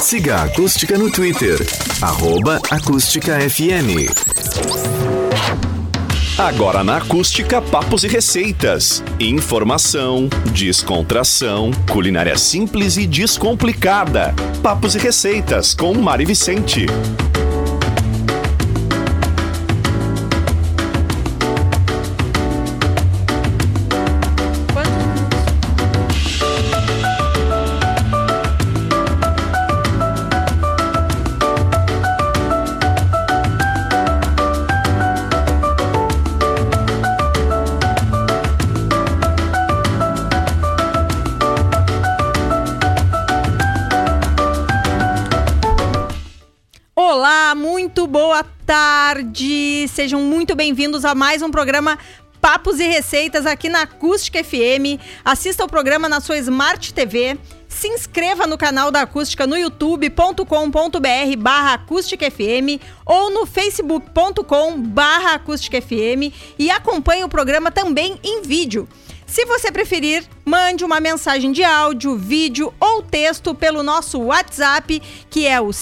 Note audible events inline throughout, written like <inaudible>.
Siga a Acústica no Twitter, arroba Acústica FM. Agora na Acústica, papos e receitas. Informação, descontração, culinária simples e descomplicada. Papos e receitas com Mari Vicente. Sejam muito bem-vindos a mais um programa Papos e Receitas aqui na Acústica FM. Assista o programa na sua Smart TV. Se inscreva no canal da Acústica no youtube.com.br barra Acústica FM ou no facebook.com barra Acústica FM e acompanhe o programa também em vídeo. Se você preferir, mande uma mensagem de áudio, vídeo ou texto pelo nosso WhatsApp, que é o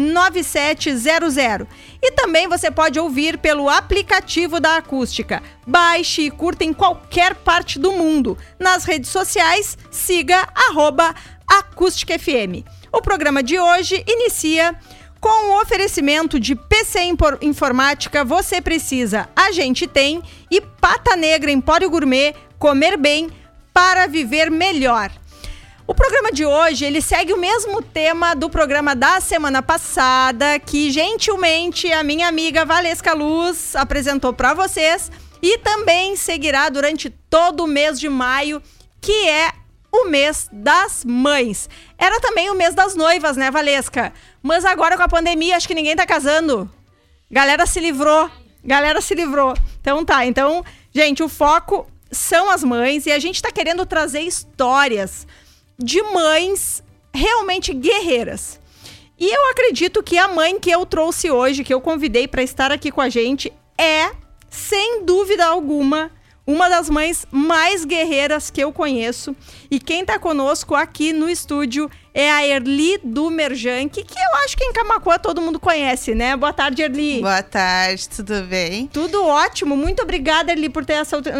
51986369700. E também você pode ouvir pelo aplicativo da Acústica. Baixe e curta em qualquer parte do mundo. Nas redes sociais, siga arroba Acústica FM. O programa de hoje inicia com o oferecimento de PC Informática, você precisa, a gente tem, e Pata Negra Empório Gourmet, comer bem para viver melhor. O programa de hoje, ele segue o mesmo tema do programa da semana passada, que gentilmente a minha amiga Valesca Luz apresentou para vocês, e também seguirá durante todo o mês de maio, que é o mês das mães. Era também o mês das noivas, né, Valesca? Mas agora com a pandemia, acho que ninguém tá casando. Galera se livrou. Galera se livrou. Então tá, então, gente, o foco são as mães e a gente tá querendo trazer histórias de mães realmente guerreiras. E eu acredito que a mãe que eu trouxe hoje, que eu convidei para estar aqui com a gente, é, sem dúvida alguma, uma das mães mais guerreiras que eu conheço. E quem está conosco aqui no estúdio é a Erli do Merjank, que eu acho que em Camacuã todo mundo conhece, né? Boa tarde, Erli. Boa tarde, tudo bem? Tudo ótimo. Muito obrigada, Erli, por ter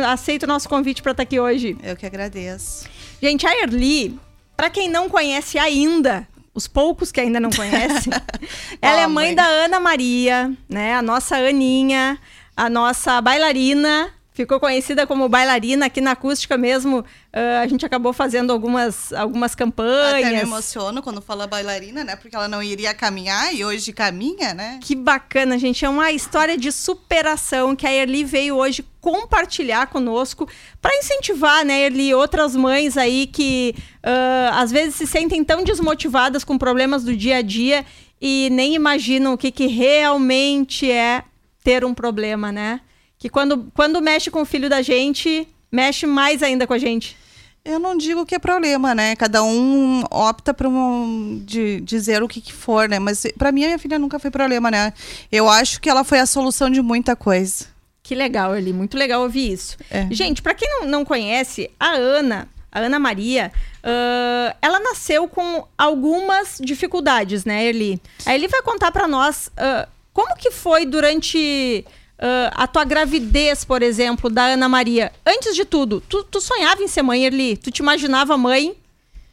aceito o nosso convite para estar tá aqui hoje. Eu que agradeço. Gente, a Erli, para quem não conhece ainda, os poucos que ainda não conhecem, <laughs> ela oh, é mãe, mãe da Ana Maria, né? A nossa Aninha, a nossa bailarina ficou conhecida como bailarina aqui na acústica mesmo. Uh, a gente acabou fazendo algumas, algumas campanhas. Até me emociono quando fala bailarina, né? Porque ela não iria caminhar e hoje caminha, né? Que bacana, gente. É uma história de superação que a Erli veio hoje compartilhar conosco para incentivar, né, Erli, outras mães aí que uh, às vezes se sentem tão desmotivadas com problemas do dia a dia e nem imaginam o que, que realmente é ter um problema, né? que quando, quando mexe com o filho da gente, mexe mais ainda com a gente. Eu não digo que é problema, né? Cada um opta para um, de, dizer o que, que for, né? Mas para mim a minha filha nunca foi problema, né? Eu acho que ela foi a solução de muita coisa. Que legal, Eli. Muito legal ouvir isso. É. Gente, para quem não, não conhece, a Ana, a Ana Maria, uh, ela nasceu com algumas dificuldades, né, Eli? A Eli vai contar para nós uh, como que foi durante Uh, a tua gravidez, por exemplo, da Ana Maria. Antes de tudo, tu, tu sonhava em ser mãe, Erli? Tu te imaginava mãe?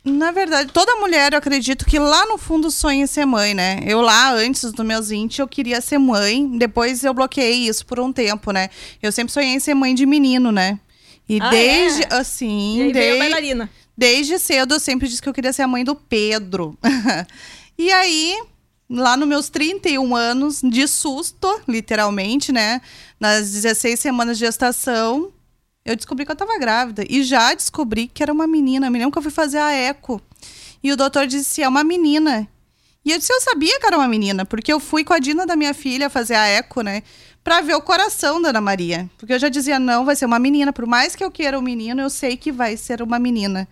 Na verdade, toda mulher, eu acredito que lá no fundo sonha ser mãe, né? Eu lá, antes dos meus 20, eu queria ser mãe. Depois eu bloqueei isso por um tempo, né? Eu sempre sonhei em ser mãe de menino, né? E ah, desde, é? assim... E aí desde, bailarina. Desde cedo eu sempre disse que eu queria ser a mãe do Pedro. <laughs> e aí, lá nos meus 31 anos, de susto, literalmente, né? Nas 16 semanas de gestação, eu descobri que eu estava grávida. E já descobri que era uma menina. Me lembro que eu fui fazer a eco. E o doutor disse: é uma menina. E eu disse: eu sabia que era uma menina, porque eu fui com a Dina da minha filha fazer a eco, né? Pra ver o coração da Ana Maria. Porque eu já dizia: não, vai ser uma menina. Por mais que eu queira um menino, eu sei que vai ser uma menina.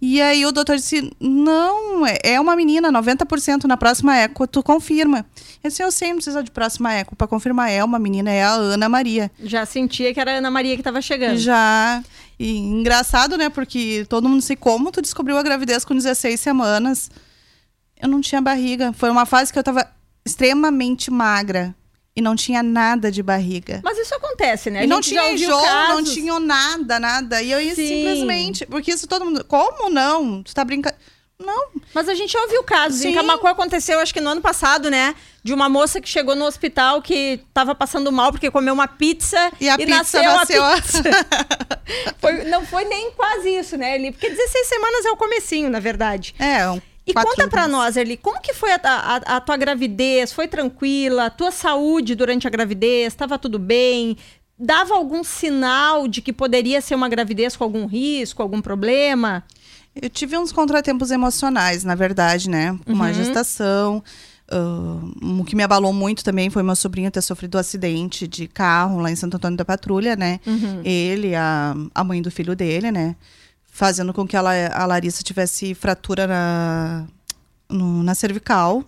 E aí o doutor disse: Não, é, é uma menina, 90% na próxima eco, tu confirma. Eu disse: Eu sei, não precisa de próxima eco. Para confirmar, é uma menina, é a Ana Maria. Já sentia que era a Ana Maria que estava chegando. Já. E engraçado, né? Porque todo mundo sei como tu descobriu a gravidez com 16 semanas. Eu não tinha barriga. Foi uma fase que eu tava extremamente magra. E não tinha nada de barriga. Mas isso acontece, né? A E não tinha enjoo, não tinha nada, nada. E eu ia Sim. simplesmente. Porque isso todo mundo. Como não? Tu tá brincando. Não. Mas a gente já ouviu casos. Em Sim. Camacuã aconteceu, acho que no ano passado, né? De uma moça que chegou no hospital que tava passando mal porque comeu uma pizza E a pizza nasceu, nasceu. a pizza. <laughs> Foi- não foi nem quase isso, né, Eli? Porque 16 semanas é o comecinho, na verdade. É, um. E quatro conta pra meses. nós, Eli, como que foi a, a- a tua gravidez? Foi tranquila? A tua saúde durante a gravidez? Estava tudo bem? Dava algum sinal de que poderia ser uma gravidez com algum risco, algum problema? Eu tive uns contratempos emocionais, na verdade, né? Uma Uhum. gestação. ah, o que me abalou muito também foi meu sobrinho ter sofrido um acidente de carro lá em Santo Antônio da Patrulha, né? Uhum. Ele, a, a mãe do filho dele, né? Fazendo com que ela, a Larissa tivesse fratura na, no- na cervical.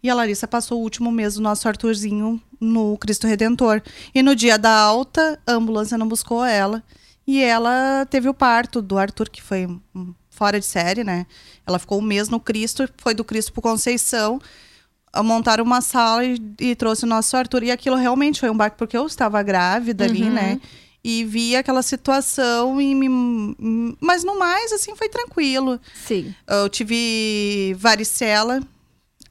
E a Larissa passou o último mês do nosso Arthurzinho no Cristo Redentor. E no dia da alta, a ambulância não buscou ela. E ela teve o parto do Arthur, que foi fora de série, né? Ela ficou um mês no Cristo, foi do Cristo pro Conceição. Montaram uma sala e, e trouxe o nosso Arthur. E aquilo realmente foi um baque, porque eu estava grávida ali, Uhum. né? E vi aquela situação e me... Mas no mais, assim, foi tranquilo. Sim. Eu tive varicela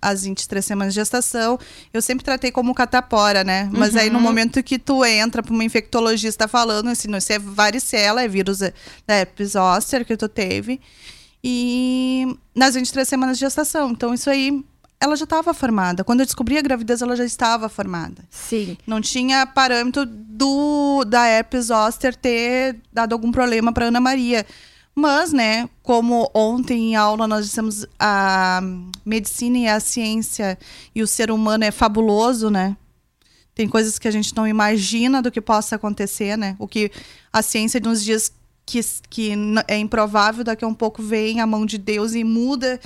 às 23 semanas de gestação. Eu sempre tratei como catapora, né? Mas aí no momento que tu entra para uma infectologista falando assim, não, isso é varicela, é vírus da herpes zoster que tu teve. E nas 23 semanas de gestação. Então isso aí ela já estava formada. Quando eu descobri a gravidez, ela já estava formada. Sim. Não tinha parâmetro do da herpes zoster ter dado algum problema para Ana Maria. Mas, né, como ontem em aula nós dissemos a medicina e a ciência e o ser humano é fabuloso, né? Tem coisas que a gente não imagina do que possa acontecer, né? O que a ciência nos diz que, que é improvável, daqui a um pouco vem a mão de Deus e muda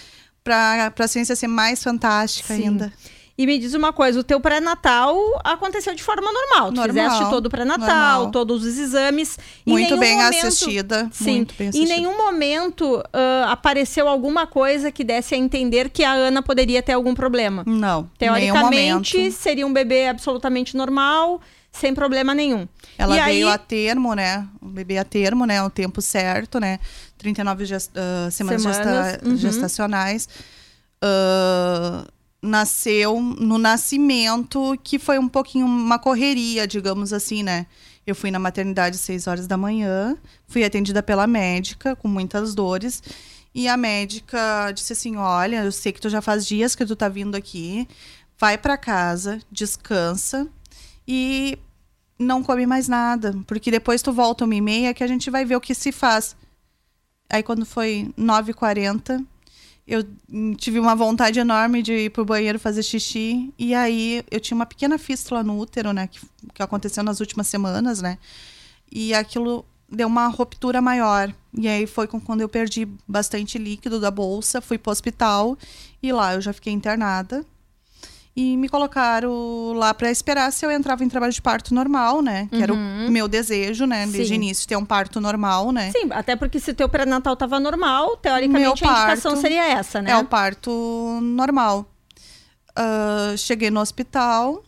para a ciência ser mais fantástica Sim. ainda. E me diz uma coisa, o teu pré-natal aconteceu de forma normal. Tu Normal, fizeste todo o pré-natal, todos os exames. Em Muito bem momento- assistida. Sim. Muito bem Em assistida. nenhum momento ah, apareceu alguma coisa que desse a entender que a Ana poderia ter algum problema. Não. em Teoricamente, seria um bebê absolutamente normal, sem problema nenhum. Ela e veio aí, a termo, né? O bebê a termo, né? O tempo certo, né? 39 gest ah, semanas, Semanas, gesta- uhum. gestacionais. Ah, nasceu no nascimento, que foi um pouquinho uma correria, digamos assim, né? Eu fui na maternidade às 6 horas da manhã, fui atendida pela médica com muitas dores. E a médica disse assim: Olha, eu sei que tu já faz dias que tu tá vindo aqui, vai pra casa, descansa e não come mais nada, porque depois tu volta uma e meia que a gente vai ver o que se faz. Aí quando foi 9h40, eu tive uma vontade enorme de ir pro banheiro fazer xixi. E aí eu tinha uma pequena fístula no útero, né? Que, que aconteceu nas últimas semanas, né? E aquilo deu uma ruptura maior. E aí foi quando eu perdi bastante líquido da bolsa, fui pro hospital e lá eu já fiquei internada. E me colocaram lá para esperar se eu entrava em trabalho de parto normal, né? Que era o meu desejo, né? Desde o Sim. início, ter um parto normal, né? Sim, até porque se teu pré-natal tava normal, teoricamente a indicação seria essa, né? É o parto normal. Ah, cheguei no hospital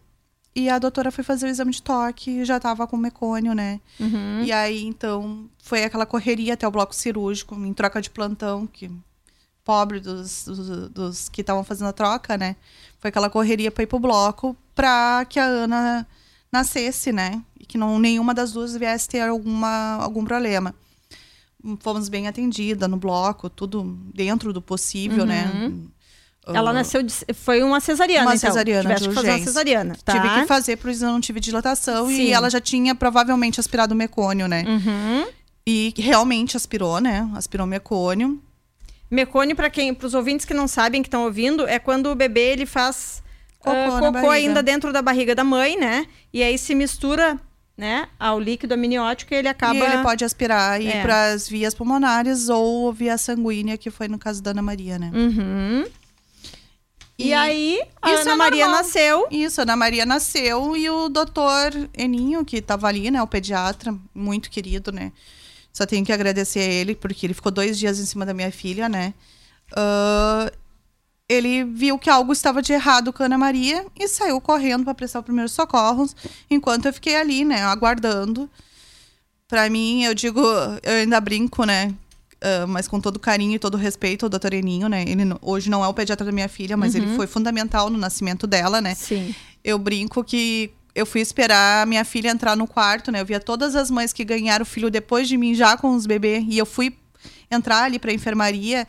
e a doutora foi fazer o exame de toque e já tava com mecônio, né? Uhum. E aí, então, foi aquela correria até o bloco cirúrgico, em troca de plantão, que pobre dos, dos, dos que estavam fazendo a troca, né? Foi aquela correria para ir pro bloco pra que a Ana nascesse, né? E que não, nenhuma das duas viesse ter alguma, algum problema. Fomos bem atendida no bloco, tudo dentro do possível, né? Ela Ah, nasceu de, foi uma cesariana, Uma então. cesariana Tiveste de uma cesariana, tá? Tive que fazer, por isso eu não tive dilatação. Sim. E ela já tinha provavelmente aspirado mecônio, né? Uhum. E realmente aspirou, né? Aspirou mecônio. Mecônio, para quem, para os ouvintes que não sabem, que estão ouvindo, é quando o bebê ele faz Cocô na cocô ainda dentro da barriga da mãe, né? E aí se mistura, né, ao líquido amniótico e ele acaba E ele pode aspirar e ir É. para as vias pulmonares ou via sanguínea, que foi no caso da Ana Maria, né? Uhum. E, E aí a isso Ana é Maria normal. nasceu. Isso, a Ana Maria nasceu e o doutor Eninho, que estava ali, né? O pediatra, muito querido, né? Só tenho que agradecer a ele, porque ele ficou dois dias em cima da minha filha, né? Ah, ele viu que algo estava de errado com a Ana Maria e saiu correndo para prestar os primeiros socorros, enquanto eu fiquei ali, né, aguardando. Pra mim, eu digo, eu ainda brinco, né? ah, mas com todo carinho e todo respeito ao doutor Eninho, né? Ele hoje não é o pediatra da minha filha, mas ele foi fundamental no nascimento dela, né? Sim. eu brinco que eu fui esperar a minha filha entrar no quarto, né? Eu via todas as mães que ganharam filho depois de mim, já com os bebês, e eu fui entrar ali pra enfermaria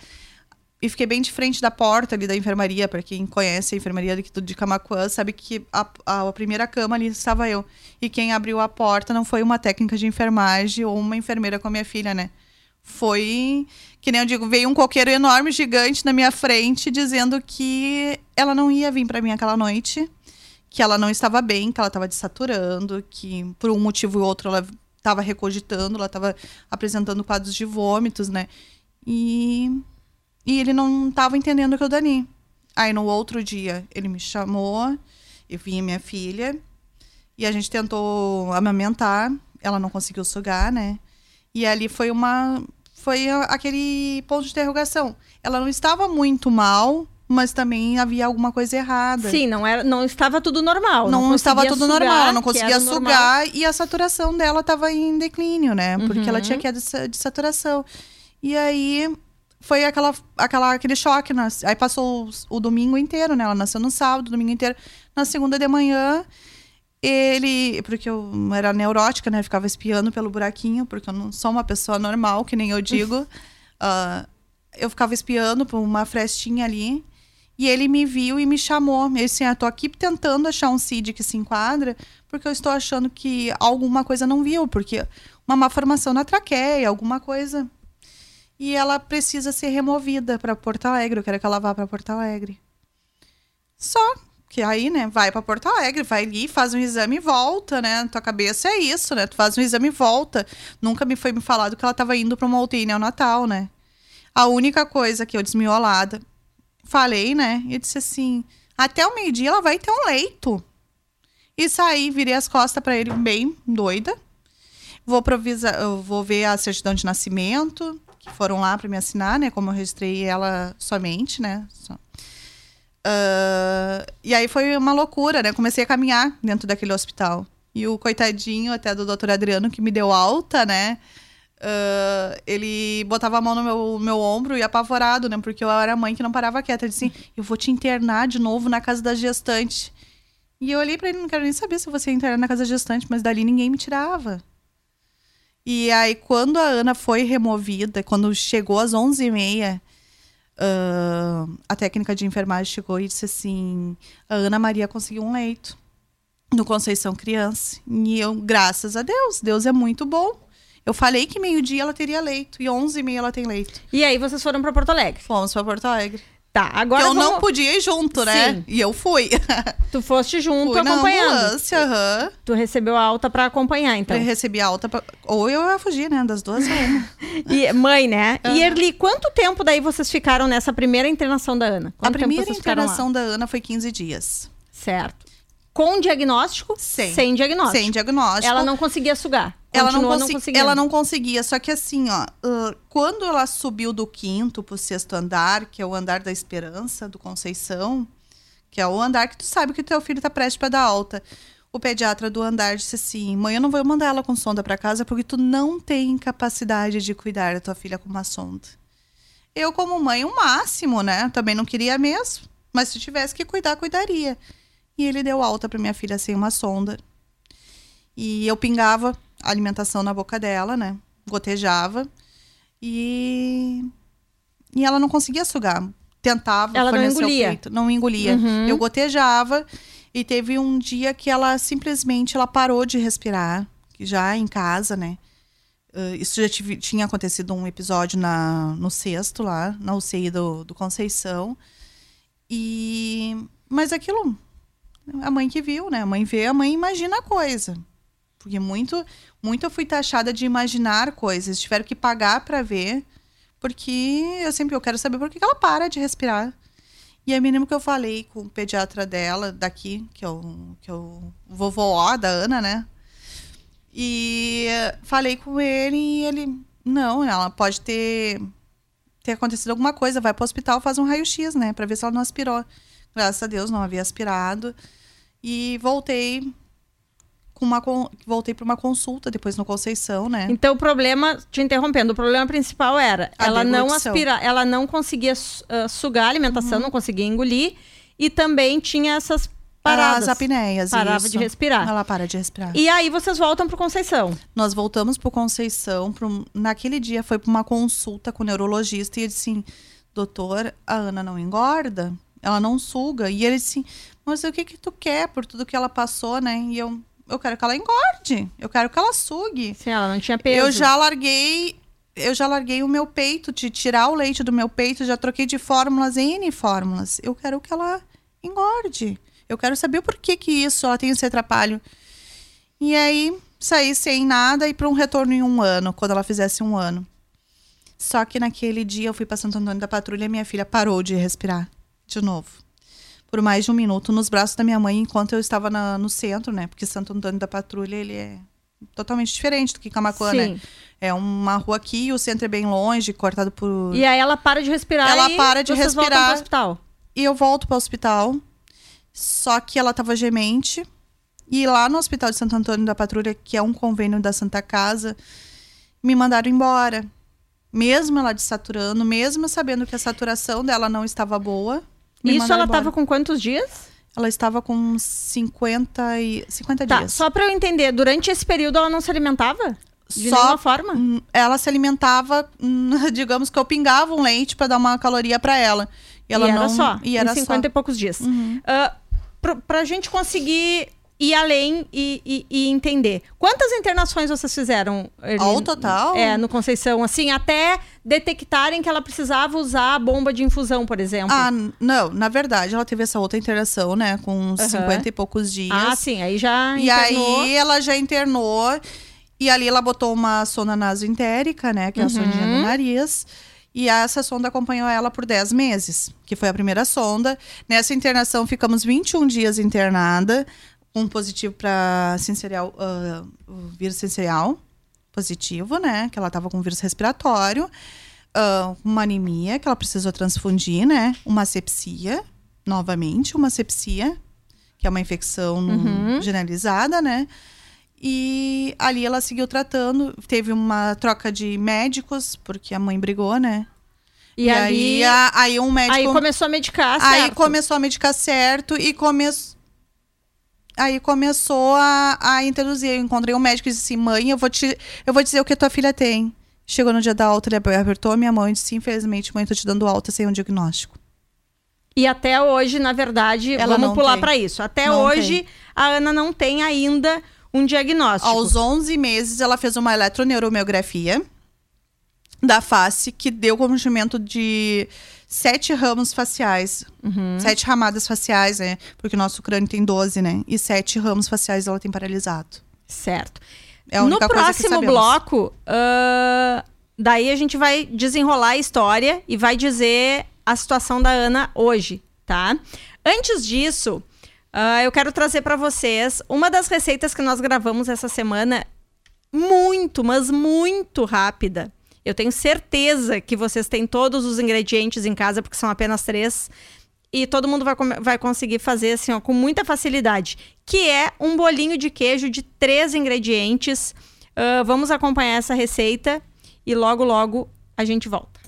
e fiquei bem de frente da porta ali da enfermaria, para quem conhece a enfermaria de, de Camacuã, sabe que a, a, a primeira cama ali estava eu. E quem abriu a porta não foi uma técnica de enfermagem ou uma enfermeira com a minha filha, né? Foi, que nem eu digo, veio um coqueiro enorme, gigante na minha frente, dizendo que ela não ia vir para mim aquela noite que ela não estava bem, que ela estava desaturando, que por um motivo ou outro ela estava recogitando, ela estava apresentando quadros de vômitos, né? E, e ele não estava entendendo o que eu dani. Aí no outro dia ele me chamou, eu vi minha filha e a gente tentou amamentar, ela não conseguiu sugar, né? E ali foi uma foi aquele ponto de interrogação. Ela não estava muito mal, mas também havia alguma coisa errada. Sim, não, era, não estava tudo normal. Não, estava conseguia tudo sugar, normal, ela não conseguia era normal. sugar e a saturação dela estava em declínio, né? Porque ela Uhum. tinha queda de sa- de saturação. E aí foi aquela, aquela, aquele choque. Nas, aí passou os- o domingo inteiro, né? Ela nasceu no sábado, domingo inteiro. Na segunda de manhã, ele. Porque eu era neurótica, né? Ficava espiando pelo buraquinho, porque eu não sou uma pessoa normal, que nem eu digo. <laughs> Ah, eu ficava espiando por uma frestinha ali. E ele me viu e me chamou. Ele disse assim: ah, tô aqui tentando achar um CID que se enquadra, porque eu estou achando que alguma coisa não viu, porque uma má formação na traqueia, alguma coisa. E ela precisa ser removida para Porto Alegre. Eu quero que ela vá para Porto Alegre. Só que aí, né, vai para Porto Alegre, vai ali, faz um exame e volta, né? Tua cabeça é isso, né? Tu faz um exame e volta. Nunca me foi me falado que ela estava indo para uma UTI neonatal, né? A única coisa que eu desmiolada, falei, né? E disse assim: até o meio-dia ela vai ter um leito. E saí, virei as costas para ele, bem doida. Vou provisar, vou ver a certidão de nascimento, que foram lá para me assinar, né? Como eu registrei ela somente, né? Só. Ah, e aí foi uma loucura, né? Comecei a caminhar dentro daquele hospital. E o coitadinho até do doutor Adriano, que me deu alta, né? Ah, ele botava a mão no meu, meu ombro e apavorado, né? Porque eu era mãe que não parava quieta. Ele disse assim, eu vou te internar de novo na casa da gestante. E eu olhei pra ele, não quero nem saber se você ia internar na casa da gestante, mas dali ninguém me tirava. E aí, quando a Ana foi removida, quando chegou às 11h30, ah, a técnica de enfermagem chegou e disse assim: a Ana Maria conseguiu um leito no Conceição Criança. E eu, graças a Deus, Deus é muito bom. Eu falei que meio-dia ela teria leito e 11h30 ela tem leito. E aí vocês foram pra Porto Alegre. Fomos pra Porto Alegre. Tá, agora eu não vamos- podia ir junto, né? Sim. E eu fui. <laughs> tu foste junto fui na acompanhando. ambulância, aham. Tu recebeu a alta pra acompanhar, então. Eu recebi alta. Pra... Ou eu ia fugir, né? Das duas, uma. <laughs> E, mãe, né? E Erli, quanto tempo daí vocês ficaram nessa primeira internação da Ana? A Quanto tempo primeira internação da Ana foi 15 dias. Certo. Com diagnóstico? Sem. Sem diagnóstico. Sem diagnóstico. Ela não conseguia sugar. Ela não, consi- conseguindo. ela não conseguia. Só que assim, ó, ah, quando ela subiu do quinto pro sexto andar, que é o andar da esperança, do Conceição, que é o andar que tu sabe que teu filho tá prestes pra dar alta. O pediatra do andar disse assim: mãe, eu não vou mandar ela com sonda pra casa porque tu não tem capacidade de cuidar da tua filha com uma sonda. Eu, como mãe, o máximo, né? Também não queria mesmo. Mas se tivesse que cuidar, cuidaria. E ele deu alta pra minha filha sem uma sonda. E eu pingava alimentação na boca dela, né? Gotejava. E. E ela não conseguia sugar. Tentava. Ela não engolia. peito, não engolia. Uhum. Eu gotejava. E teve um dia que ela simplesmente ela parou de respirar. que Já em casa, né? Uh, isso já tive- tinha acontecido um episódio na, no sexto lá, na UCI do, do Conceição. E. Mas aquilo. A mãe que viu, né? A mãe vê, a mãe imagina a coisa. Porque muito, muito eu fui taxada de imaginar coisas. Tiveram que pagar para ver. Porque eu sempre eu quero saber por que ela para de respirar. E aí, menino que eu falei com o pediatra dela, daqui, que é o, que é o vovó da Ana, né? E falei com ele e ele. Não, ela pode ter, ter acontecido alguma coisa. Vai pro hospital, faz um raio-x, né? Pra ver se ela não aspirou. Graças a Deus, não havia aspirado. E voltei com uma voltei para uma consulta depois no Conceição, né? Então o problema, te interrompendo, o problema principal era A ela não deglutição. aspira, ela não conseguia ah, sugar a alimentação, Uhum. não conseguia engolir e também tinha essas paradas. As apneias, Parava isso. de respirar. Ela para de respirar. E aí vocês voltam pro Conceição. Nós voltamos pro Conceição, pro, naquele dia foi para uma consulta com o neurologista e ele disse assim, doutor, a Ana não engorda, ela não suga. E ele disse, mas o que que tu quer por tudo que ela passou, né? E eu, eu quero que ela engorde, eu quero que ela sugue. Sim, ela não tinha peso. Eu já larguei, eu já larguei o meu peito, de tirar o leite do meu peito, já troquei de fórmulas em N fórmulas. Eu quero que ela engorde. Eu quero saber o porquê que isso, ela tem esse atrapalho. E aí, saí sem nada e para um retorno em um ano, quando ela fizesse um ano. Só que naquele dia eu fui para Santo Antônio da Patrulha e minha filha parou de respirar de novo. Por mais de um minuto nos braços da minha mãe, enquanto eu estava na- no centro, né? Porque Santo Antônio da Patrulha, ele é totalmente diferente do que Camacuã, Sim. né? É uma rua aqui, o centro é bem longe, cortado por... E aí ela para de respirar Ela e para de vocês respirar. pro hospital. E eu volto para o hospital, só que ela tava gemente. E lá no Hospital de Santo Antônio da Patrulha, que é um convênio da Santa Casa, me mandaram embora. Mesmo ela desaturando, mesmo sabendo que a saturação dela não estava boa. Me Isso ela embora. tava com quantos dias? Ela estava com 50, e, 50 Tá, dias. só pra eu entender, durante esse período ela não se alimentava? De Só- nenhuma forma? Ela se alimentava, <laughs> digamos que eu pingava um leite para dar uma caloria para ela. E ela e era não. só, E era em 50 só. e poucos dias. Uhum. Ah, pro- pra gente conseguir ir além e, e- e entender. Quantas internações vocês fizeram? Ao total? É, no Conceição, assim, até detectarem que ela precisava usar a bomba de infusão, por exemplo. Ah, não, na verdade, ela teve essa outra internação, né? Com uns Aham. 50 e poucos dias. Ah, sim, aí já E internou. aí ela já internou. E ali ela botou uma sonda nasoentérica, né? Que é a Uhum. sondinha do nariz. E essa sonda acompanhou ela por 10 meses, que foi a primeira sonda. Nessa internação, ficamos 21 dias internada, um positivo para sensorial, ah, o vírus sensorial positivo, né? Que ela estava com vírus respiratório. ah, uma anemia, que ela precisou transfundir, né? Uma sepsia, novamente, uma sepsia, que é uma infecção Uhum. generalizada, né? E ali ela seguiu tratando, teve uma troca de médicos, porque a mãe brigou, né? E, ali, aí, a- aí um médico. aí começou a medicar, Aí certo? começou a medicar certo e começou. Aí começou a, a introduzir. Eu encontrei um médico e disse assim: mãe, eu vou, te, eu vou dizer o que a tua filha tem. Chegou no dia da alta, ele apertou a minha mão e disse: infelizmente, mãe, tô te dando alta sem um diagnóstico. E até hoje, na verdade, Ela vamos não pular tem. pra isso. Até Não hoje, a Ana não tem ainda um diagnóstico. Aos 11 meses, ela fez uma eletroneuromiografia da face que deu cometimento de sete ramos faciais. Uhum. Sete ramadas faciais, né? Porque o nosso crânio tem 12, né? E sete ramos faciais ela tem paralisado. Certo. É no próximo bloco, ah, daí a gente vai desenrolar a história e vai dizer a situação da Ana hoje, tá? Antes disso, ah, eu quero trazer para vocês uma das receitas que nós gravamos essa semana, muito, mas muito rápida. Eu tenho certeza que vocês têm todos os ingredientes em casa, porque são apenas três. E todo mundo vai, vai conseguir fazer assim, ó, com muita facilidade. Que é um bolinho de queijo de três ingredientes. Ah, vamos acompanhar essa receita e logo, logo a gente volta.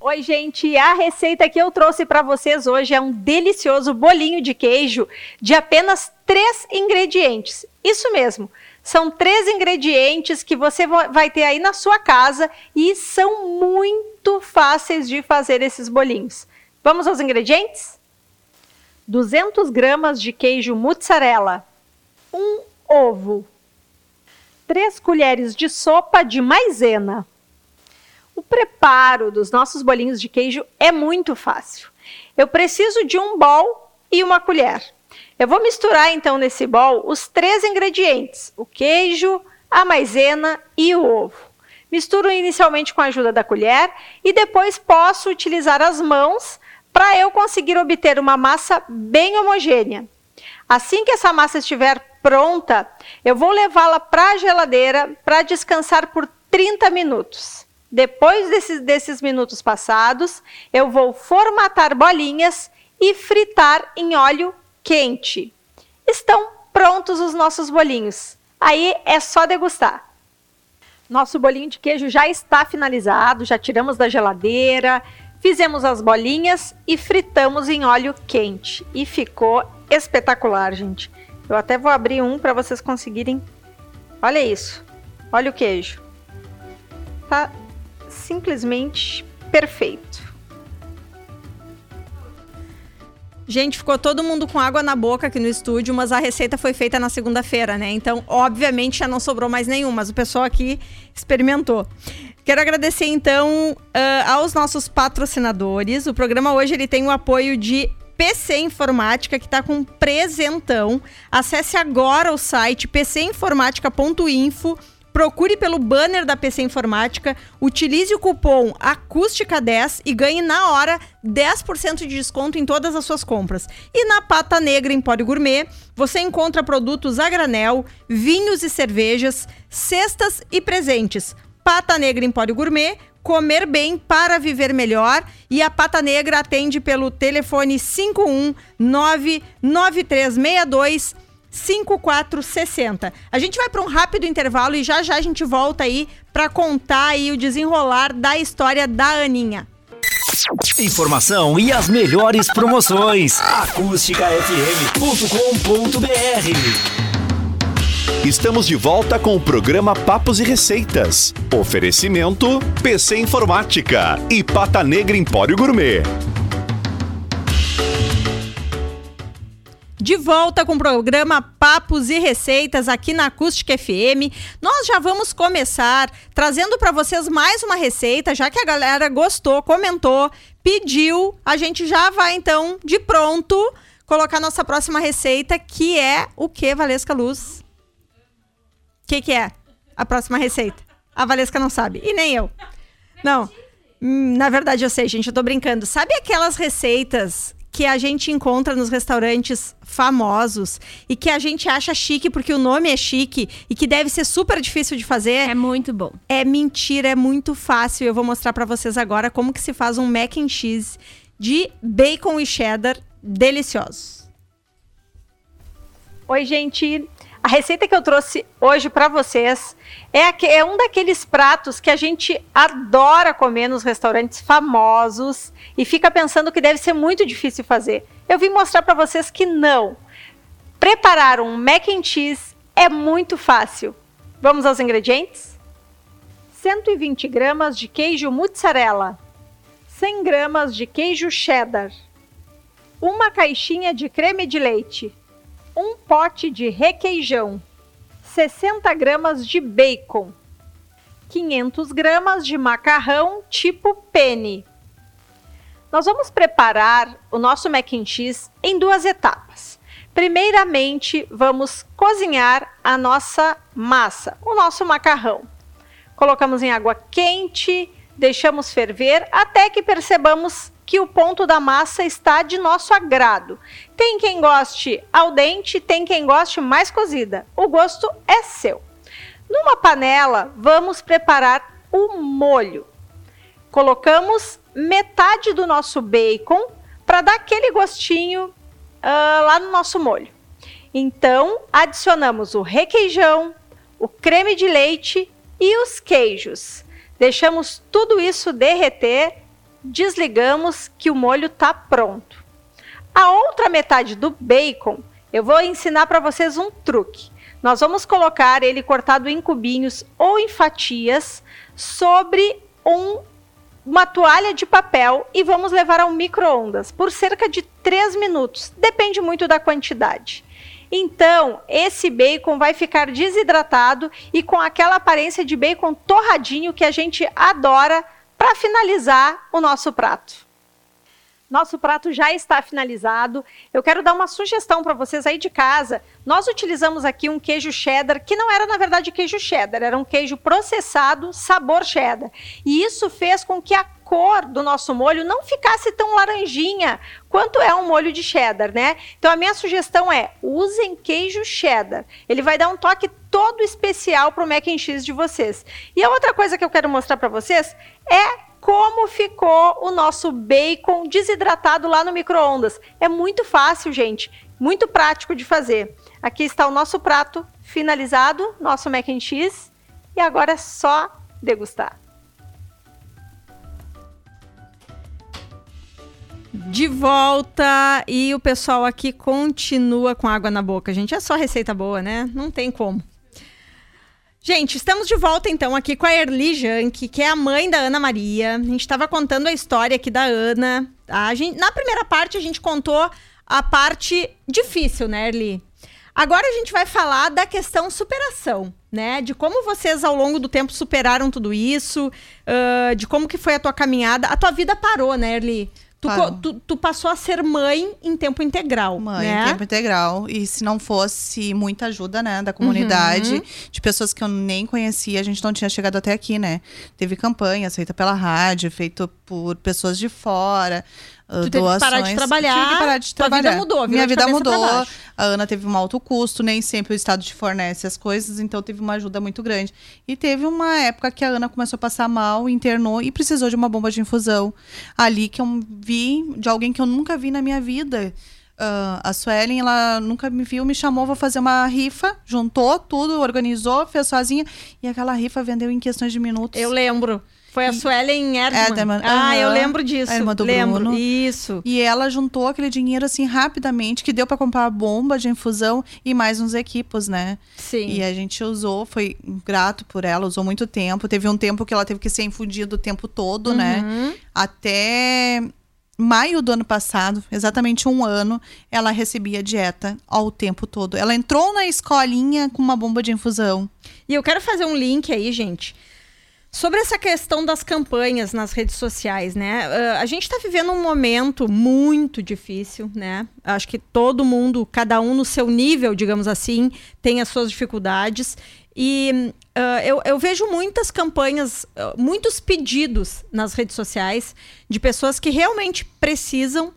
Oi, gente! A receita que eu trouxe para vocês hoje é um delicioso bolinho de queijo de apenas três ingredientes. Isso mesmo, são três ingredientes que você va- vai ter aí na sua casa e são muito fáceis de fazer esses bolinhos. Vamos aos ingredientes? 200 gramas de queijo mozzarella, um ovo, 3 colheres de sopa de maisena. O preparo dos nossos bolinhos de queijo é muito fácil. Eu preciso de um bol e uma colher. Eu vou misturar então nesse bol os três ingredientes: o queijo, a maisena e o ovo. Misturo inicialmente com a ajuda da colher e depois posso utilizar as mãos para eu conseguir obter uma massa bem homogênea. Assim que essa massa estiver pronta, eu vou levá-la para a geladeira para descansar por 30 minutos. Depois desses, desses minutos passados, eu vou formatar bolinhas e fritar em óleo quente. Estão prontos os nossos bolinhos. Aí é só degustar. Nosso bolinho de queijo já está finalizado, já tiramos da geladeira, fizemos as bolinhas e fritamos em óleo quente. E ficou espetacular, gente. Eu até vou abrir um para vocês conseguirem. Olha isso. Olha o queijo. Tá simplesmente perfeito. Gente, ficou todo mundo com água na boca aqui no estúdio, mas a receita foi feita na segunda-feira, né? Então, obviamente, já não sobrou mais nenhum, mas o pessoal aqui experimentou. Quero agradecer, então, uh, aos nossos patrocinadores. O programa hoje ele tem o apoio de PC Informática, que está com presentão. Acesse agora o site pcinformática.info Procure pelo banner da PC Informática, utilize o cupom Acústica10 e ganhe na hora 10% de desconto em todas as suas compras. E na Pata Negra Empório Gourmet, você encontra produtos a granel, vinhos e cervejas, cestas e presentes. Pata Negra Empório Gourmet, comer bem para viver melhor. E a Pata Negra atende pelo telefone 519 9362 5460. A gente vai para um rápido intervalo e já já a gente volta aí para contar aí o desenrolar da história da Aninha. Informação e as melhores promoções. acústicafm.com.br Estamos de volta com o programa Papos e Receitas. Oferecimento PC Informática e Pata Negra Empório Gourmet. De volta com o programa Papos e Receitas aqui na Acústica FM. Nós já vamos começar trazendo para vocês mais uma receita, já que a galera gostou, comentou, pediu. A gente já vai então de pronto colocar nossa próxima receita, que é o que, Valesca Luz? O que, que é a próxima receita? A Valesca não sabe, e nem eu. Não. Hum, na verdade, eu sei, gente, eu tô brincando. Sabe aquelas receitas que a gente encontra nos restaurantes famosos e que a gente acha chique porque o nome é chique e que deve ser super difícil de fazer. É muito bom. É mentira, é muito fácil. Eu vou mostrar para vocês agora como que se faz um mac and cheese de bacon e cheddar deliciosos. Oi, gente. A receita que eu trouxe hoje para vocês é, é, um daqueles pratos que a gente adora comer nos restaurantes famosos e fica pensando que deve ser muito difícil fazer. Eu vim mostrar para vocês que não. Preparar um mac and cheese é muito fácil. Vamos aos ingredientes? 120 gramas de queijo mozzarella, 100 gramas de queijo cheddar, uma caixinha de creme de leite, um pote de requeijão, 60 gramas de bacon, 500 gramas de macarrão tipo penne. Nós vamos preparar o nosso mac and cheese em duas etapas. Primeiramente, vamos cozinhar a nossa massa, o nosso macarrão. Colocamos em água quente, deixamos ferver até que percebamos que o ponto da massa está de nosso agrado. Tem quem goste ao dente, tem quem goste mais cozida. O gosto é seu. Numa panela, vamos preparar o molho. Colocamos metade do nosso bacon para dar aquele gostinho uh, lá no nosso molho. Então, adicionamos o requeijão, o creme de leite e os queijos. Deixamos tudo isso derreter desligamos que o molho está pronto. A outra metade do bacon, eu vou ensinar para vocês um truque. Nós vamos colocar ele cortado em cubinhos ou em fatias sobre um, uma toalha de papel e vamos levar ao micro-ondas por cerca de 3 minutos. Depende muito da quantidade. Então, esse bacon vai ficar desidratado e com aquela aparência de bacon torradinho que a gente adora para finalizar o nosso prato. Nosso prato já está finalizado. Eu quero dar uma sugestão para vocês aí de casa. Nós utilizamos aqui um queijo cheddar, que não era na verdade queijo cheddar, era um queijo processado, sabor cheddar. E isso fez com que a cor do nosso molho não ficasse tão laranjinha quanto é um molho de cheddar, né? Então a minha sugestão é: usem queijo cheddar. Ele vai dar um toque todo especial para o mac and cheese de vocês. E a outra coisa que eu quero mostrar para vocês é como ficou o nosso bacon desidratado lá no micro-ondas. É muito fácil, gente. Muito prático de fazer. Aqui está o nosso prato finalizado, nosso mac and cheese. E agora é só degustar. De volta e o pessoal aqui continua com água na boca, gente. É só receita boa, né? Não tem como. Gente, estamos de volta então aqui com a Erli Jank, que é a mãe da Ana Maria. A gente estava contando a história aqui da Ana. A gente, na primeira parte, a gente contou a parte difícil, né, Erli? Agora a gente vai falar da questão superação, né? De como vocês ao longo do tempo superaram tudo isso, uh, de como que foi a tua caminhada. A tua vida parou, né, Erli? Tu, tu, tu, passou a ser mãe em tempo integral. Mãe né? em tempo integral. E se não fosse muita ajuda, né, da comunidade, uhum. de pessoas que eu nem conhecia, a gente não tinha chegado até aqui, né? Teve campanhas feitas pela rádio, feito por pessoas de fora. Ah, tu teve doações. que parar de trabalhar. Tive que parar de trabalhar. Tua vida mudou, Minha vida mudou. A Ana teve um alto custo, nem sempre o Estado te fornece as coisas, então teve uma ajuda muito grande. E teve uma época que a Ana começou a passar mal, internou e precisou de uma bomba de infusão. Ali que eu vi de alguém que eu nunca vi na minha vida. Uh, a Suelen, ela nunca me viu, me chamou, vou fazer uma rifa, juntou tudo, organizou, fez sozinha. E aquela rifa vendeu em questões de minutos. Eu lembro. Foi a Suelen Erdmann. Erdmann. Ah, eu lembro disso. A irmã do lembro. Bruno. Isso. E ela juntou aquele dinheiro assim rapidamente, que deu para comprar a bomba de infusão e mais uns equipos, né? Sim. E a gente usou, foi grato por ela, usou muito tempo. Teve um tempo que ela teve que ser infundida o tempo todo, né? uhum. né? Até maio do ano passado, exatamente um ano, ela recebia dieta ao tempo todo. Ela entrou na escolinha com uma bomba de infusão. E eu quero fazer um link aí, gente. Sobre essa questão das campanhas nas redes sociais, né? Uh, a gente está vivendo um momento muito difícil, né? Acho que todo mundo, cada um no seu nível, digamos assim, tem as suas dificuldades. E uh, eu, eu, vejo muitas campanhas, uh, muitos pedidos nas redes sociais de pessoas que realmente precisam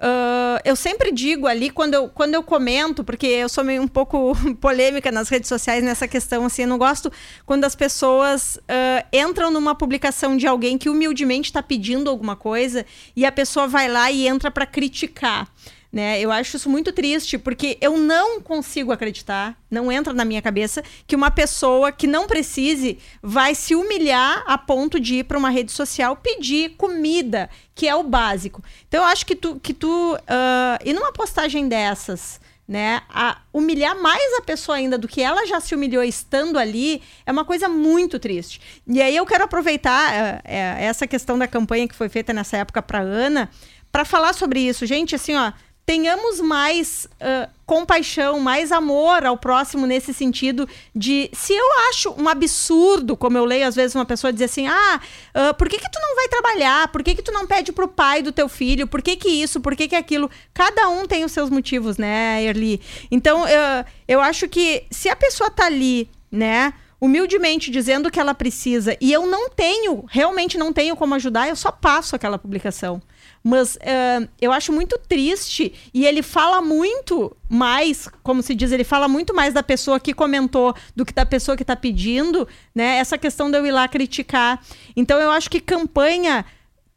Uh, eu sempre digo ali, quando eu, quando eu comento, porque eu sou meio um pouco <laughs> polêmica nas redes sociais nessa questão, assim, eu não gosto quando as pessoas uh, entram numa publicação de alguém que humildemente está pedindo alguma coisa e a pessoa vai lá e entra para criticar. Né? Eu acho isso muito triste, porque eu não consigo acreditar, não entra na minha cabeça, que uma pessoa que não precise vai se humilhar a ponto de ir para uma rede social pedir comida, que é o básico. Então eu acho que tu, que tu uh, e numa postagem dessas, né, a humilhar mais a pessoa ainda do que ela já se humilhou estando ali, é uma coisa muito triste. E aí eu quero aproveitar uh, essa questão da campanha que foi feita nessa época para Ana, para falar sobre isso. Gente, assim, ó, tenhamos mais uh, compaixão, mais amor ao próximo nesse sentido de se eu acho um absurdo, como eu leio às vezes uma pessoa dizer assim, ah, uh, por que que tu não vai trabalhar? Por que que tu não pede pro pai do teu filho? Por que que isso? Por que que aquilo? Cada um tem os seus motivos, né, Erli? Então, uh, eu acho que se a pessoa tá ali, né, humildemente dizendo que ela precisa e eu não tenho, realmente não tenho como ajudar, eu só passo aquela publicação. Mas uh, eu acho muito triste e ele fala muito mais, como se diz, ele fala muito mais da pessoa que comentou do que da pessoa que está pedindo, né? Essa questão de eu ir lá criticar. Então eu acho que campanha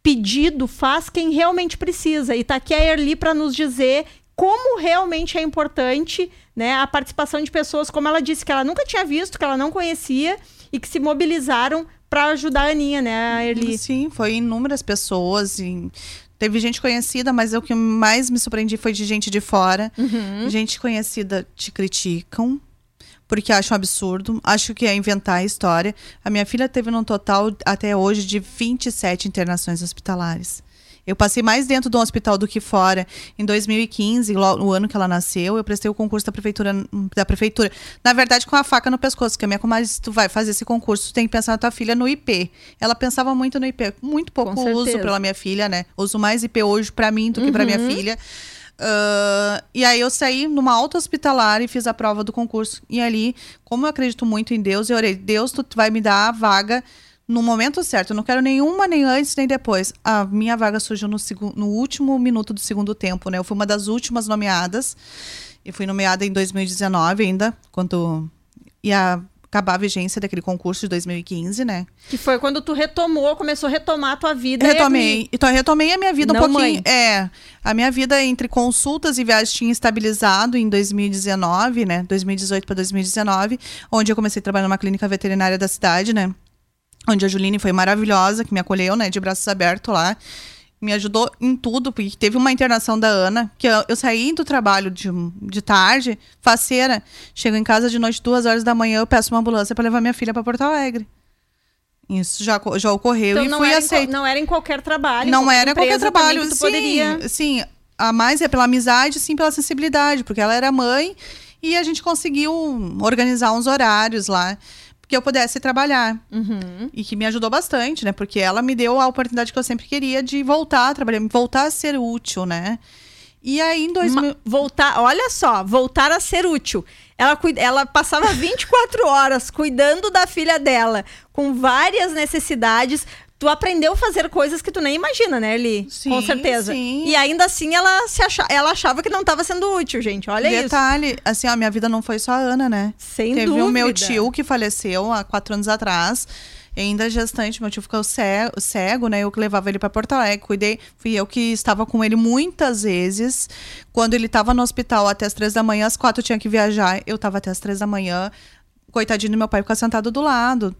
pedido faz quem realmente precisa. E tá aqui a Erli para nos dizer como realmente é importante né, a participação de pessoas, como ela disse, que ela nunca tinha visto, que ela não conhecia e que se mobilizaram para ajudar a Aninha, né, a Erli? Sim, foi inúmeras pessoas, em Teve gente conhecida, mas o que mais me surpreendi foi de gente de fora. Uhum. Gente conhecida te criticam, porque acham absurdo, acho que é inventar a história. A minha filha teve no total, até hoje, de 27 internações hospitalares. Eu passei mais dentro do hospital do que fora. Em 2015, lo- no ano que ela nasceu, eu prestei o concurso da prefeitura, da prefeitura. Na verdade, com a faca no pescoço, que a minha comadre disse, tu vai fazer esse concurso, tu tem que pensar na tua filha no IP. Ela pensava muito no IP. Muito pouco uso pela minha filha, né? Uso mais IP hoje pra mim do que pra minha filha. Ah, e aí eu saí numa alta hospitalar e fiz a prova do concurso. E ali, como eu acredito muito em Deus, eu orei, Deus, tu vai me dar a vaga no momento certo. Eu não quero nenhuma, nem antes, nem depois. A minha vaga surgiu no, no último minuto do segundo tempo, né? Eu fui uma das últimas nomeadas. E fui nomeada em 2019 ainda, quando ia acabar a vigência daquele concurso de 2015, né? Que foi quando tu retomou, começou a retomar a tua vida. Retomei. Então, eu retomei a minha vida Não, um pouquinho. mãe. É. A minha vida entre consultas e viagens tinha estabilizado em 2019, né? 2018 para 2019, onde eu comecei a trabalhar numa clínica veterinária da cidade, né? Onde a Juline foi maravilhosa, que me acolheu, né? De braços abertos lá. Me ajudou em tudo, porque teve uma internação da Ana, que eu, eu saí do trabalho de, de tarde, faceira, chego em casa de noite, duas horas da manhã, eu peço uma ambulância para levar minha filha para Porto Alegre. Isso já, já ocorreu Então e não fui era, qual- não era em qualquer trabalho. Não qualquer era qualquer trabalho. sim, poderia. sim. A mais é pela amizade, sim pela sensibilidade, porque ela era mãe e a gente conseguiu organizar uns horários lá que eu pudesse trabalhar. Uhum. E que me ajudou bastante, né? Porque ela me deu a oportunidade que eu sempre queria de voltar a trabalhar, voltar a ser útil, né? E aí, em 2000... Ma- voltar, olha só, voltar a ser útil. Ela, cuida- ela passava 24 horas cuidando da filha dela, com várias necessidades. Tu aprendeu a fazer coisas que tu nem imagina, né, Eli? Sim, Com certeza. sim. E ainda assim ela, se acha, ela achava que não estava sendo útil, gente. Olha isso. Detalhe, assim, ó, minha vida não foi só a Ana, né? Sem Teve dúvida. o meu tio que faleceu há quatro anos atrás. Ainda gestante, meu tio ficou cego, cego, né? Eu que levava ele para Porto Alegre, cuidei. Fui eu que estava com ele muitas vezes. Quando ele estava no hospital até as três da manhã, às quatro tinha que viajar. Eu estava até as três da manhã. Coitadinho do meu pai ficou sentado do lado.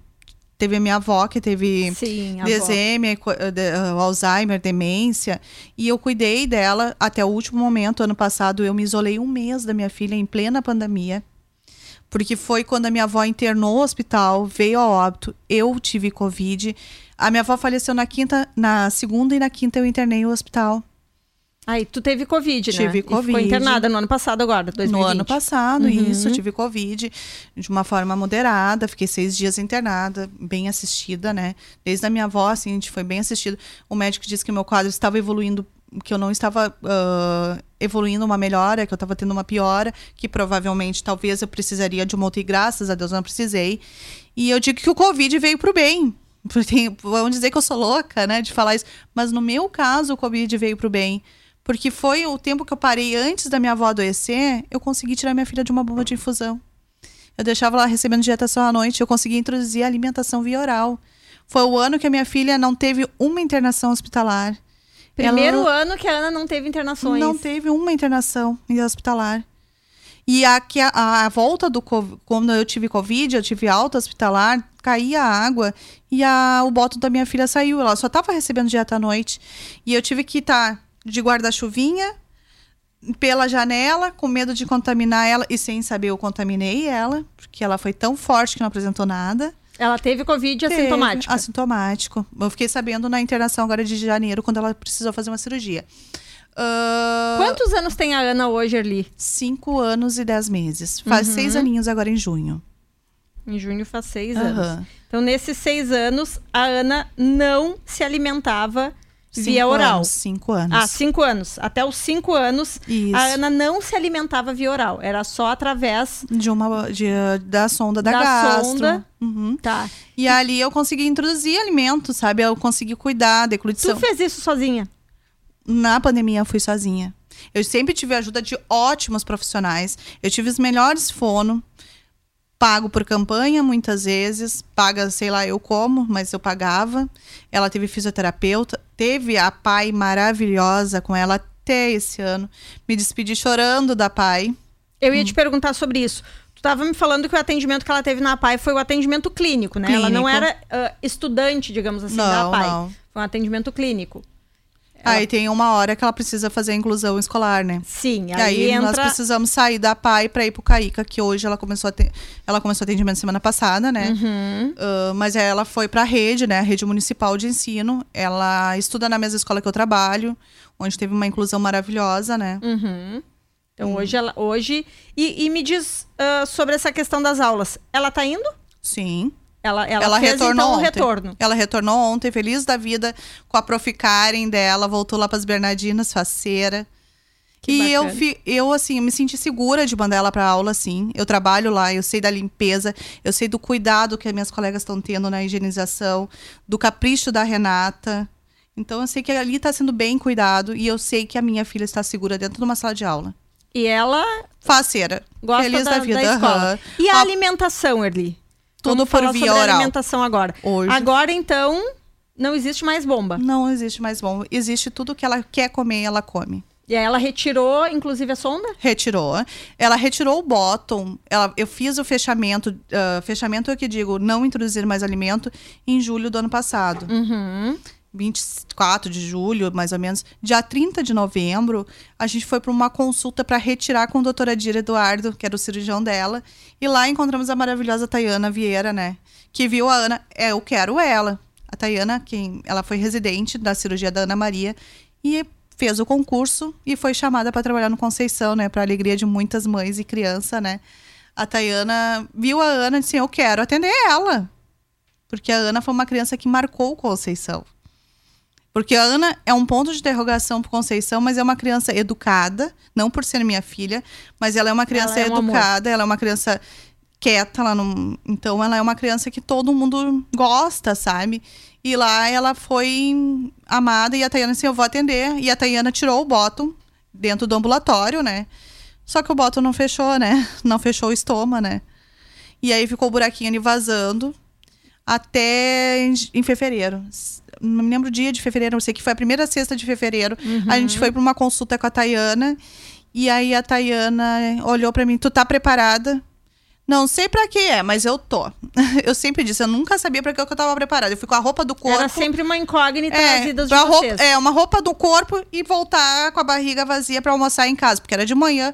Teve a minha avó que teve Sim. Alzheimer, eh, de- ah, Alzheimer, demência. E eu cuidei dela até o último momento. Ano passado, eu me isolei um mês da minha filha em plena pandemia. Porque foi quando a minha avó internou no hospital, veio a óbito, eu tive Covid. A minha avó faleceu na quinta, na segunda e na quinta eu internei no hospital. Aí, tu teve Covid, né? Tive E ficou Covid. internada no ano passado agora, 2020. No ano passado, Uhum. isso, tive Covid de uma forma moderada, fiquei seis dias internada, bem assistida, né? Desde a minha avó, assim, a gente foi bem assistido. O médico disse que meu quadro estava evoluindo, que eu não estava ah, evoluindo uma melhora, que eu estava tendo uma piora, que provavelmente talvez eu precisaria de uma outra, e graças a Deus eu não precisei. E eu digo que o Covid veio pro bem. Porque Vão dizer que eu sou louca, né, de falar isso. Mas no meu caso, o Covid veio pro bem. Porque foi o tempo que eu parei antes da minha avó adoecer, eu consegui tirar minha filha de uma bomba de infusão. Eu deixava ela recebendo dieta só à noite, eu consegui introduzir a alimentação via oral. Foi o ano que a minha filha não teve uma internação hospitalar. Primeiro Ela ano que a Ana não teve internações. não teve uma internação em hospitalar. E aqui a, a volta do Covid, quando eu tive Covid, eu tive alta hospitalar, caía a água e a, o boto da minha filha saiu. Ela só estava recebendo dieta à noite. E eu tive que estar de guarda-chuvinha pela janela, com medo de contaminar ela. E sem saber, eu contaminei ela, porque ela foi tão forte que não apresentou nada. Ela teve Covid Teve, assintomática. Assintomático. Eu fiquei sabendo na internação agora de janeiro, quando ela precisou fazer uma cirurgia. Ah, Quantos anos tem a Ana hoje, Erli? Cinco anos e dez meses. Faz Uhum. seis aninhos agora em junho. Em junho faz seis anos. Aham. Então, nesses seis anos, a Ana não se alimentava via Cinco oral. Anos, cinco anos. Ah, cinco anos. Até os cinco anos, Isso. a Ana não se alimentava via oral. Era só através De uma, de, da sonda da, Da gastro. sonda. Uhum. Tá. E ali eu consegui introduzir alimento, sabe? Eu consegui cuidar da Tu decludição. fez isso sozinha? Na pandemia eu fui sozinha. Eu sempre tive a ajuda de ótimos profissionais. Eu tive os melhores fono. Pago por campanha muitas vezes. Paga, sei lá, eu como, mas eu pagava. Ela teve fisioterapeuta. Teve a pai maravilhosa com ela até esse ano. Me despedi chorando da pai. Eu ia te perguntar sobre isso. Tu estava me falando que o atendimento que ela teve na PAI foi o atendimento clínico, né? Ela não Clínico. era ah, estudante, digamos assim, da Não, PAI. não. Foi um atendimento clínico. Ela- Aí tem uma hora que ela precisa fazer a inclusão escolar, né? Sim, aí, aí nós entra. precisamos sair da PAI para ir pro Caíca, que hoje ela começou a ter, ela começou atendimento semana passada, né? Uhum. Ah, mas aí ela foi para a rede, né? A rede municipal de ensino. Ela estuda na mesma escola que eu trabalho, onde teve uma inclusão maravilhosa, né? Uhum. Então hoje ela. Hoje. E, e me diz ah, sobre essa questão das aulas. Ela tá indo? Sim. Ela, ela, Ela, fez retornou então ontem. retorno. Ela retornou ontem, feliz da vida, com a Proficaren dela, voltou lá para as Bernardinas, faceira. Que e eu, fi- eu, assim, me senti segura de mandar ela pra aula, assim. Eu trabalho lá, eu sei da limpeza, eu sei do cuidado que as minhas colegas estão tendo na higienização, do capricho da Renata. Então, eu sei que ali está sendo bem cuidado e eu sei que a minha filha está segura dentro de uma sala de aula. E ela Faceira. gosta feliz da, da, vida. da escola. aham. E a Ó, alimentação, Erli? Tudo por via sobre oral. alimentação agora. Hoje. Agora, então, não existe mais bomba. Não existe mais bom. Existe tudo que ela quer comer, ela come. E aí ela retirou, inclusive, a sonda? Retirou. Ela retirou o bottom. Ela, eu fiz o fechamento. ah, fechamento é que digo, não introduzir mais alimento, em julho do ano passado. Uhum. 24 de julho, mais ou menos. Dia 30 de novembro, a gente foi para uma consulta para retirar com o doutor Adir Eduardo, que era o cirurgião dela. E lá encontramos a maravilhosa Tayana Vieira, né? Que viu a Ana. É, eu quero ela. A Tayana, quem, ela foi residente da cirurgia da Ana Maria. E fez o concurso e foi chamada para trabalhar no Conceição, né? Para alegria de muitas mães e criança, né? A Tayana viu a Ana e disse: Eu quero atender ela. Porque a Ana foi uma criança que marcou o Conceição. Porque a Ana é um ponto de interrogação para Conceição, mas é uma criança educada, não por ser minha filha, mas ela é uma criança Ela é um amor. educada, ela é uma criança quieta, ela não, então ela é uma criança que todo mundo gosta, sabe? E lá ela foi amada e a Tayana disse, eu vou atender. E a Tayana tirou o bottom dentro do ambulatório, né? Só que o bottom não fechou, né? <laughs> Não fechou o estômago, né? E aí ficou o buraquinho ali vazando até em fevereiro. Não me lembro o dia de fevereiro, eu sei que foi a primeira sexta de fevereiro. A gente foi para uma consulta com a Tayana. E aí a Tayana olhou para mim: Tu tá preparada? Não sei pra que é, mas eu tô. <laughs> eu sempre disse, eu nunca sabia pra que eu tava preparada. Eu fui com a roupa do corpo. Era sempre uma incógnita É, nas vidas de vocês. roupa, é, uma roupa do corpo e voltar com a barriga vazia pra almoçar em casa, porque era de manhã.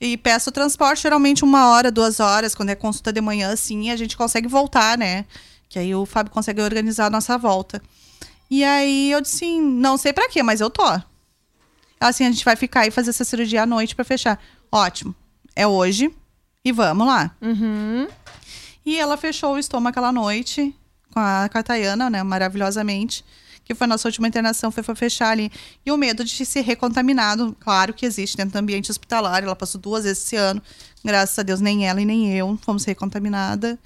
E peço transporte, geralmente uma hora, duas horas, quando é consulta de manhã, assim, a gente consegue voltar, né? Que aí o Fábio consegue organizar a nossa volta. E aí eu disse assim, não sei pra quê, mas eu tô. Ela assim, a gente vai ficar e fazer essa cirurgia à noite pra fechar. Ótimo. É hoje e vamos lá. Uhum. E ela fechou o estômago aquela noite com a, com a Tayana, né? Maravilhosamente. Que foi a nossa última internação, foi pra fechar ali. E o medo de ser recontaminado, claro que existe dentro do ambiente hospitalar. Ela passou duas vezes esse ano. Graças a Deus, nem ela e nem eu fomos recontaminadas.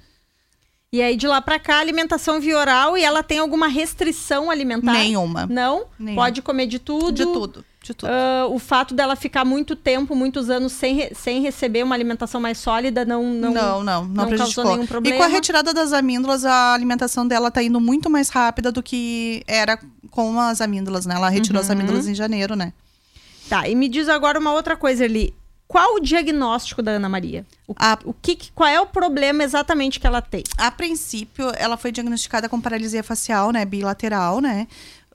E aí, de lá pra cá, alimentação via oral e ela tem alguma restrição alimentar? Nenhuma. Não? Nenhuma. Pode comer de tudo? De tudo. De tudo. Ah, o fato dela ficar muito tempo, muitos anos sem, re- sem receber uma alimentação mais sólida não não não, não, não, não prejudicou. causou nenhum E problema? com a retirada das amíndolas, a alimentação dela tá indo muito mais rápida do que era com as amíndolas, né? Ela retirou Uhum. as amíndolas em janeiro, né? Tá, e me diz agora uma outra coisa ali. Qual o diagnóstico da Ana Maria? O, A- o que, qual é o problema exatamente que ela tem? A princípio, ela foi diagnosticada com paralisia facial, né? Bilateral, né?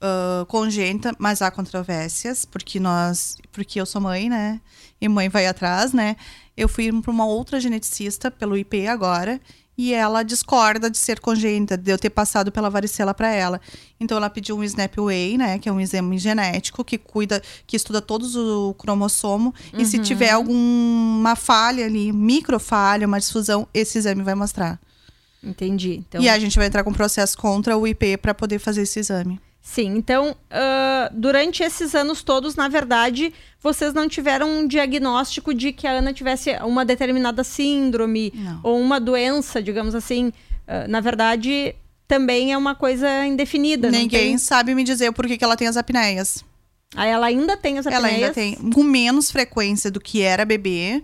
ah, congênita, mas há controvérsias, porque nós. Porque eu sou mãe, né? E mãe vai atrás, né? Eu fui para uma outra geneticista, pelo IP agora, e ela discorda de ser congênita, de eu ter passado pela varicela para ela. Então ela pediu um SNAP-Way, né? Que é um exame genético que cuida, que estuda todos o cromossomo. E se tiver alguma falha ali, microfalha, uma difusão, esse exame vai mostrar. Entendi. Então, E a gente vai entrar com processo contra o IP para poder fazer esse exame. Sim, então, ah, durante esses anos todos, na verdade, vocês não tiveram um diagnóstico de que a Ana tivesse uma determinada síndrome Não. ou uma doença, digamos assim. Ah, na verdade, também é uma coisa indefinida. Ninguém tem- sabe me dizer o porquê que ela tem as apneias. Aí ela ainda tem as Ela ainda apneias? tem, com menos frequência do que era bebê.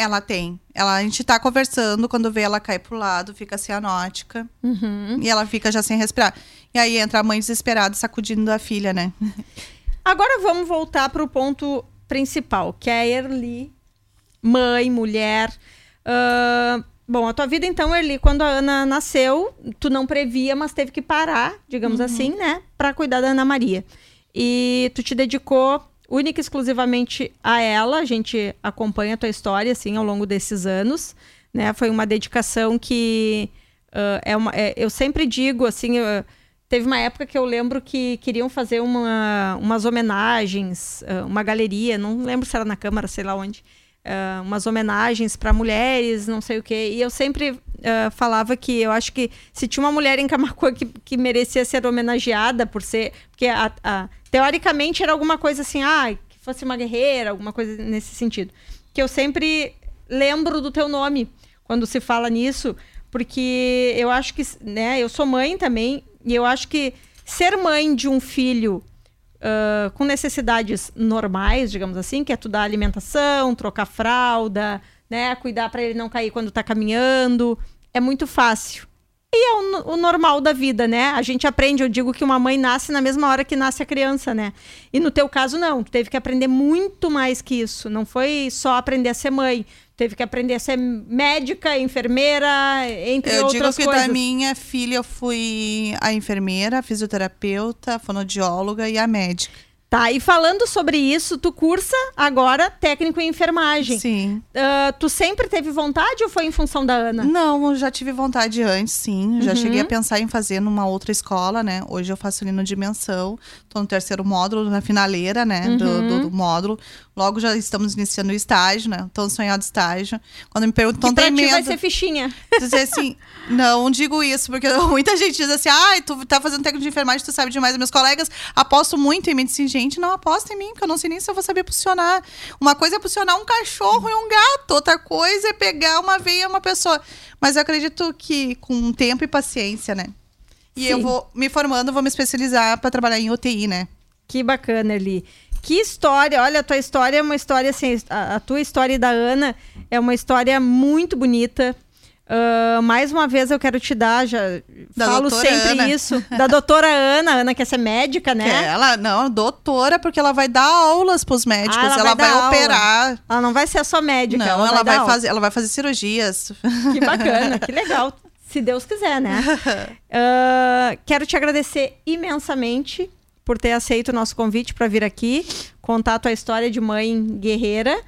Ela tem. Ela, a gente tá conversando, quando vê ela cai pro lado, fica cianótica. Uhum. E ela fica já sem respirar. E aí entra a mãe desesperada, sacudindo a filha, né? Agora vamos voltar para o ponto principal, que é a Erli, mãe, mulher. Ah, bom, a tua vida então, Erli, quando a Ana nasceu, tu não previa, mas teve que parar, digamos assim, né, para cuidar da Ana Maria. e tu te dedicou única e exclusivamente a ela. A gente acompanha a tua história, assim, ao longo desses anos, né? Foi uma dedicação que uh, é uma... É, eu sempre digo, assim... Uh, teve uma época que eu lembro que queriam fazer uma, umas homenagens, uh, uma galeria, não lembro se era na Câmara, sei lá onde, uh, umas homenagens para mulheres, não sei o quê. E eu sempre uh, falava que eu acho que se tinha uma mulher em Camacuã que, que merecia ser homenageada por ser. Porque a, a, teoricamente era alguma coisa assim, ah, que fosse uma guerreira, alguma coisa nesse sentido. Que eu sempre lembro do teu nome quando se fala nisso, porque eu acho que, né, eu sou mãe também, e eu acho que ser mãe de um filho uh, com necessidades normais, digamos assim, que é tu dar alimentação, trocar fralda, né, cuidar para ele não cair quando está caminhando, é muito fácil. E é o, o, normal da vida, né? A gente aprende, eu digo que uma mãe nasce na mesma hora que nasce a criança, né? E no teu caso, não. Tu teve que aprender muito mais que isso. Não foi só aprender a ser mãe teve que aprender a ser médica, enfermeira, entre eu outras coisas. Eu digo que da minha filha eu fui a enfermeira, a fisioterapeuta, a fonodióloga e a médica. Tá, e falando sobre isso, tu cursa agora técnico em enfermagem. Sim. Uh, tu sempre teve vontade ou foi em função da Ana? Não, eu já tive vontade antes, sim. Uhum. Já cheguei a pensar em fazer numa outra escola, né? Hoje eu faço ali no Dimensão. Tô no terceiro módulo, na finaleira, né? Uhum. Do, do, do, módulo. Logo já estamos iniciando o estágio, né? Tão sonhado estágio. Quando me perguntam, tem medo. vai ser fichinha. Dizer assim, não digo isso, porque <laughs> muita gente diz assim, ah, tu tá fazendo técnico de enfermagem, tu sabe demais. Meus colegas apostam muito em medicina gente, não aposta em mim, porque eu não sei nem se eu vou saber posicionar. Uma coisa é posicionar um cachorro e um gato, outra coisa é pegar uma veia e uma pessoa. Mas eu acredito que com tempo e paciência, né? E Sim. eu vou me formando, vou me especializar para trabalhar em UTI, né? Que bacana, ali. Que história, olha, a tua história é uma história assim, a, a tua história e da Ana é uma história muito bonita, Uh, mais uma vez eu quero te dar, já da falo sempre Ana. isso, <laughs> da doutora Ana, Ana quer ser médica, né? Que ela, não, doutora, porque ela vai dar aulas pros médicos, ah, ela, ela, vai, vai operar. Ela não vai ser só médica. Não, ela, ela vai, vai fazer, ela vai fazer cirurgias. <laughs> Que bacana, que <laughs> legal. Se Deus quiser, né? Uh, quero te agradecer imensamente por ter aceito o nosso convite para vir aqui, contar a tua história de mãe guerreira.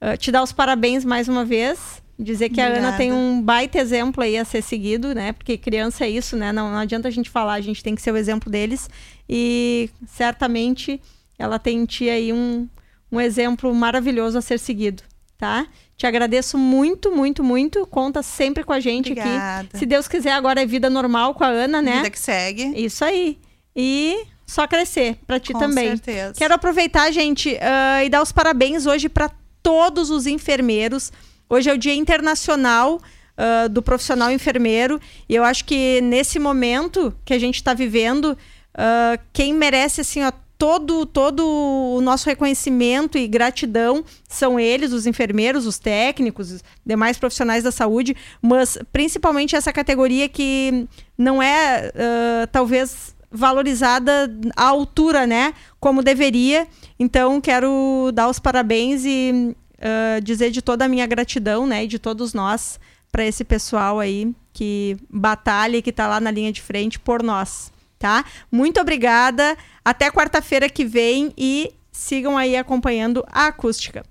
Uh, te dar os parabéns mais uma vez Dizer que Obrigada. a Ana tem um baita exemplo aí a ser seguido, né? Porque criança é isso, né? Não, não adianta a gente falar, a gente tem que ser o exemplo deles. E certamente ela tem em ti aí um, um exemplo maravilhoso a ser seguido, tá? Te agradeço muito, muito, muito. Conta sempre com a gente Obrigada. aqui. Se Deus quiser, agora é vida normal com a Ana, né? Vida que segue. Isso aí. E só crescer para ti com também. Com certeza. Quero aproveitar, gente, uh, e dar os parabéns hoje para todos os enfermeiros Hoje é o Dia Internacional uh, do Profissional Enfermeiro e eu acho que nesse momento que a gente está vivendo, uh, quem merece assim, ó, todo, todo o nosso reconhecimento e gratidão são eles, os enfermeiros, os técnicos, os demais profissionais da saúde, mas principalmente essa categoria que não é, uh, talvez, valorizada à altura, né? Como deveria. Então, quero dar os parabéns e uh, dizer de toda a minha gratidão, né, e de todos nós, para esse pessoal aí que batalha e que está lá na linha de frente por nós, tá? Muito obrigada. Até quarta-feira que vem e sigam aí acompanhando a acústica.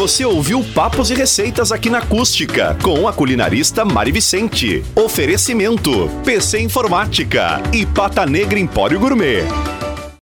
Você ouviu Papos e Receitas aqui na Acústica, com a culinarista Mari Vicente. Oferecimento: PC Informática e Pata Negra Empório Gourmet.